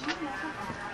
行，你来上好。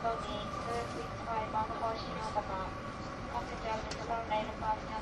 Chicago team, Third Week 5 on the Washington Omaha. Passenger of the Later Boston.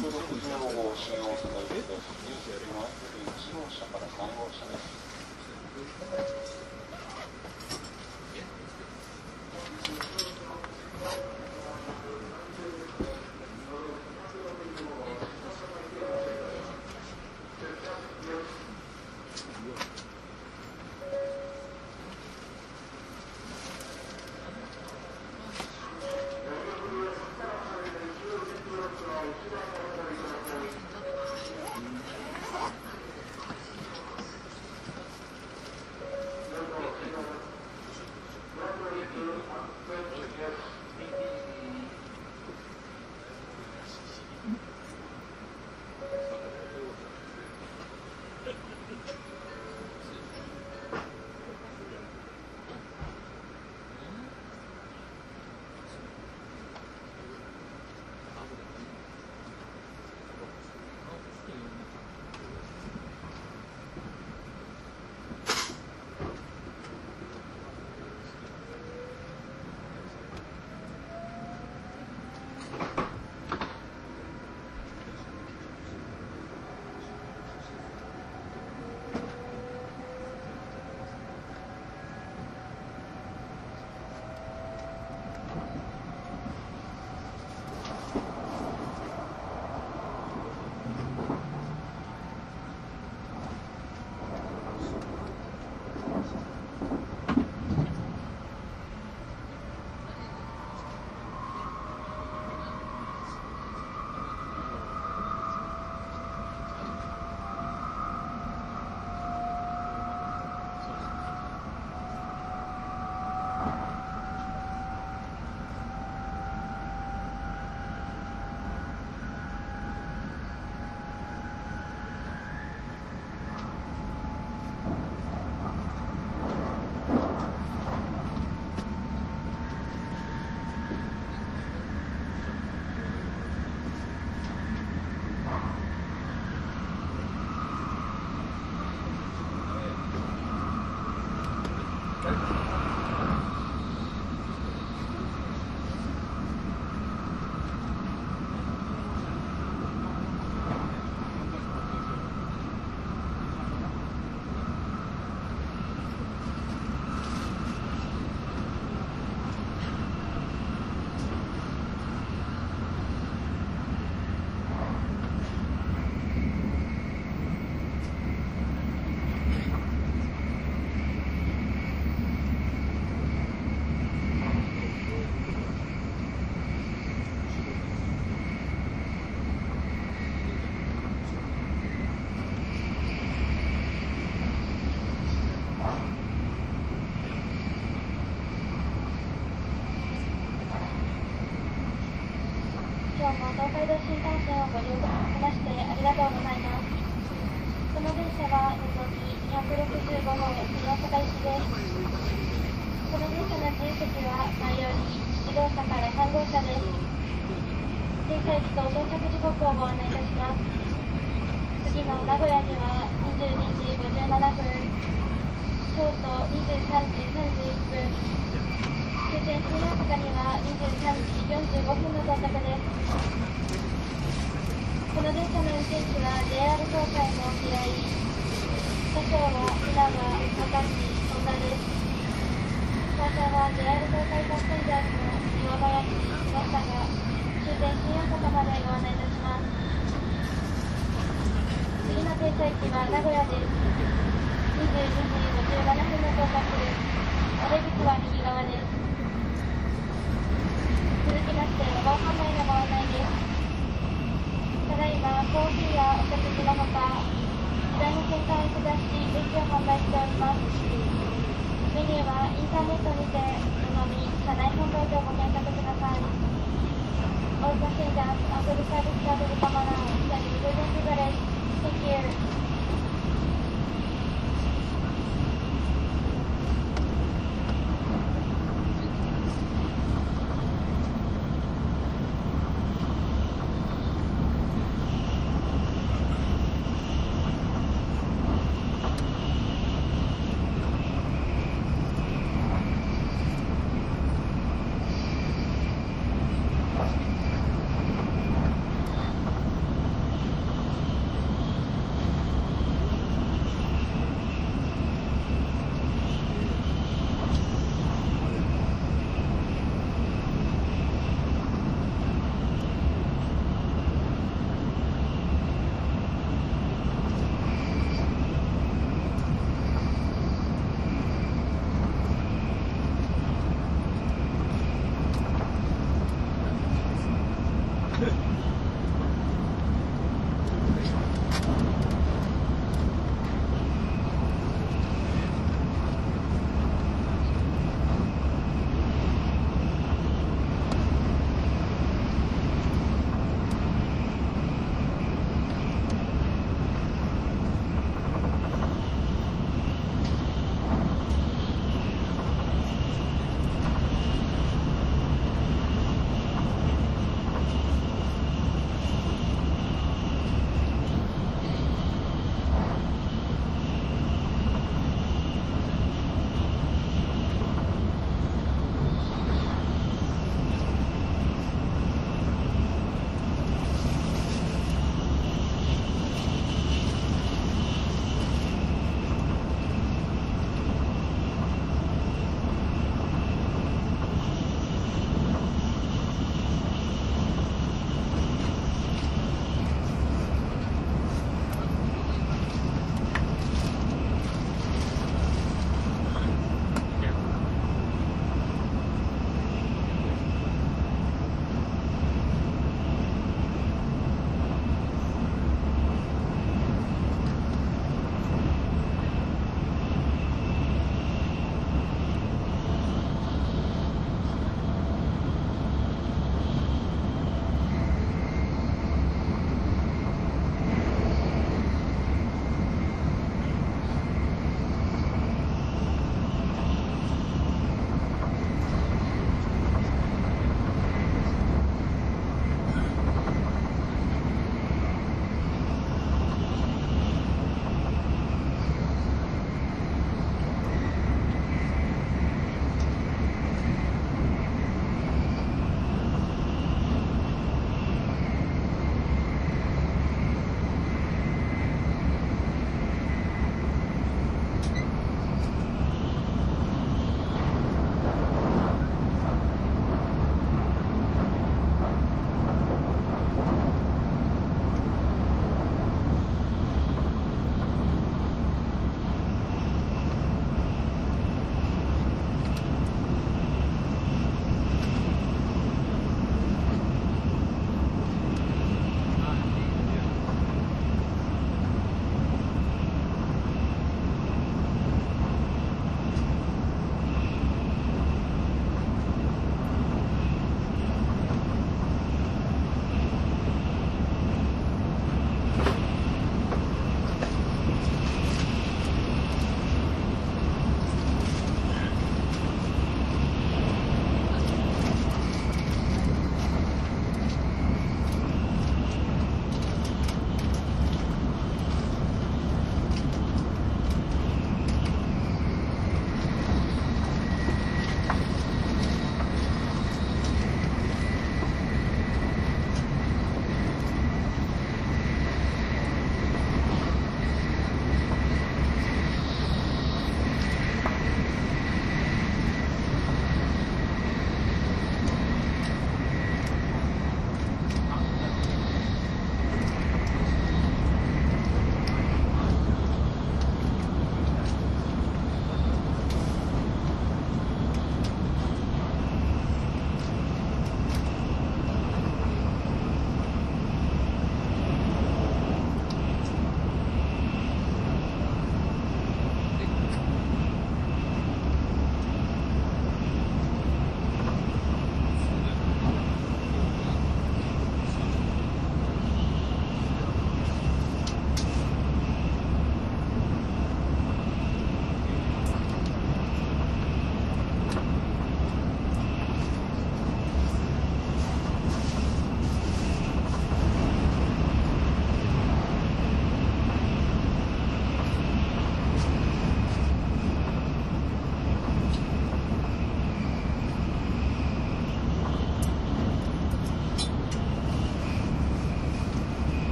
もうしよう。